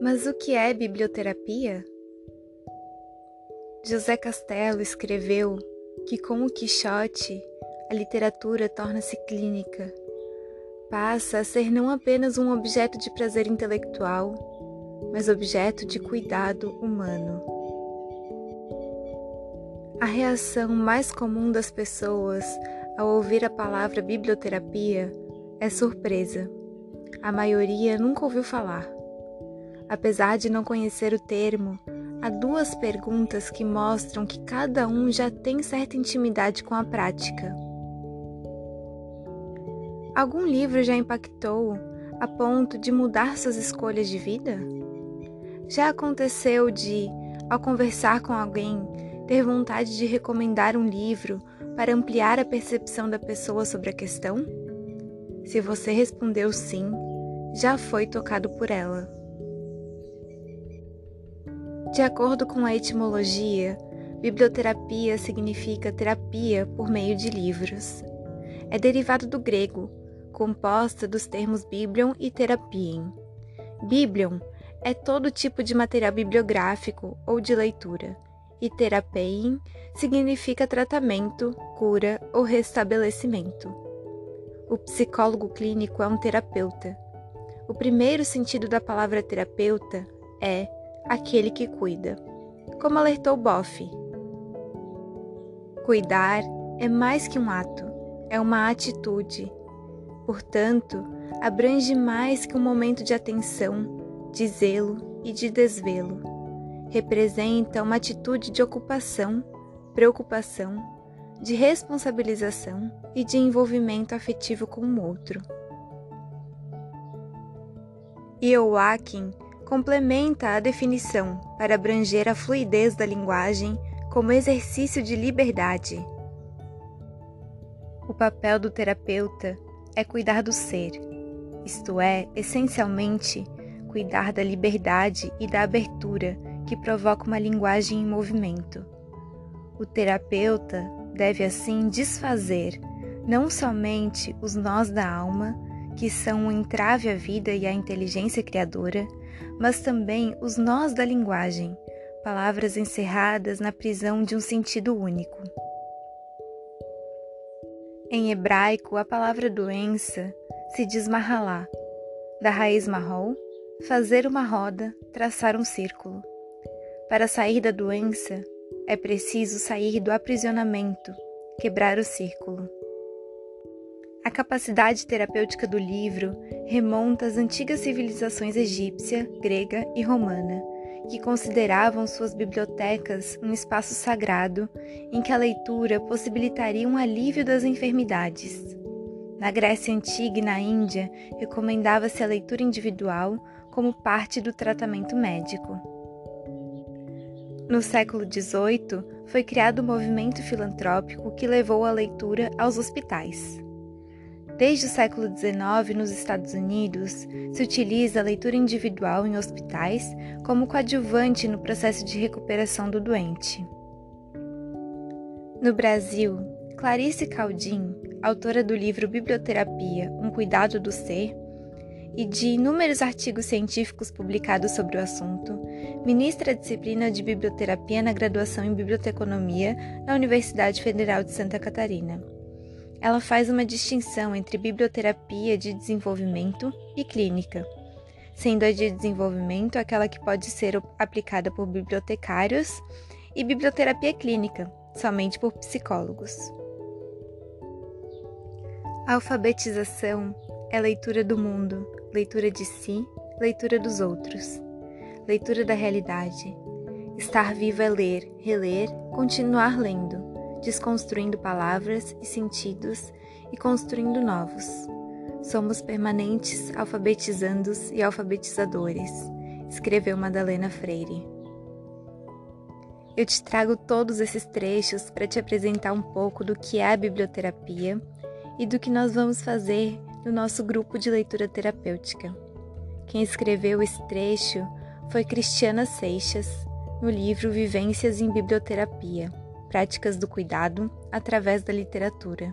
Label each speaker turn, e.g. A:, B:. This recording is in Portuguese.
A: Mas o que é biblioterapia? José Castelo escreveu que com o Quixote a literatura torna-se clínica, passa a ser não apenas um objeto de prazer intelectual, mas objeto de cuidado humano. A reação mais comum das pessoas ao ouvir a palavra biblioterapia é surpresa. A maioria nunca ouviu falar. Apesar de não conhecer o termo, há duas perguntas que mostram que cada um já tem certa intimidade com a prática. Algum livro já impactou a ponto de mudar suas escolhas de vida? Já aconteceu de, ao conversar com alguém, ter vontade de recomendar um livro para ampliar a percepção da pessoa sobre a questão? Se você respondeu sim, já foi tocado por ela. De acordo com a etimologia, biblioterapia significa terapia por meio de livros. É derivado do grego, composta dos termos biblion e terapiem. Biblion é todo tipo de material bibliográfico ou de leitura, e terapein significa tratamento, cura ou restabelecimento. O psicólogo clínico é um terapeuta. O primeiro sentido da palavra terapeuta é aquele que cuida, como alertou Boff. Cuidar é mais que um ato, é uma atitude. Portanto, abrange mais que um momento de atenção, de zelo e de desvelo. Representa uma atitude de ocupação, preocupação de responsabilização e de envolvimento afetivo com o outro. Ioakin complementa a definição para abranger a fluidez da linguagem como exercício de liberdade. O papel do terapeuta é cuidar do ser, isto é, essencialmente, cuidar da liberdade e da abertura que provoca uma linguagem em movimento. O terapeuta deve assim desfazer não somente os nós da alma, que são o entrave à vida e à inteligência criadora, mas também os nós da linguagem, palavras encerradas na prisão de um sentido único. Em hebraico, a palavra doença se diz mahalá, da raiz marrol, fazer uma roda, traçar um círculo. Para sair da doença, é preciso sair do aprisionamento, quebrar o círculo. A capacidade terapêutica do livro remonta às antigas civilizações egípcia, grega e romana, que consideravam suas bibliotecas um espaço sagrado em que a leitura possibilitaria um alívio das enfermidades. Na Grécia Antiga e na Índia, recomendava-se a leitura individual como parte do tratamento médico. No século XVIII, foi criado o um movimento filantrópico que levou a leitura aos hospitais. Desde o século XIX, nos Estados Unidos, se utiliza a leitura individual em hospitais como coadjuvante no processo de recuperação do doente. No Brasil, Clarice Caldin, autora do livro Biblioterapia Um Cuidado do Ser, e de inúmeros artigos científicos publicados sobre o assunto, ministra a disciplina de biblioterapia na graduação em biblioteconomia na Universidade Federal de Santa Catarina. Ela faz uma distinção entre biblioterapia de desenvolvimento e clínica, sendo a de desenvolvimento aquela que pode ser aplicada por bibliotecários e biblioterapia clínica, somente por psicólogos. A alfabetização é leitura do mundo, leitura de si, leitura dos outros, leitura da realidade. Estar vivo é ler, reler, continuar lendo, desconstruindo palavras e sentidos e construindo novos. Somos permanentes alfabetizandos e alfabetizadores, escreveu Madalena Freire. Eu te trago todos esses trechos para te apresentar um pouco do que é a biblioterapia e do que nós vamos fazer no nosso grupo de leitura terapêutica. Quem escreveu esse trecho foi Cristiana Seixas, no livro Vivências em Biblioterapia Práticas do Cuidado através da Literatura.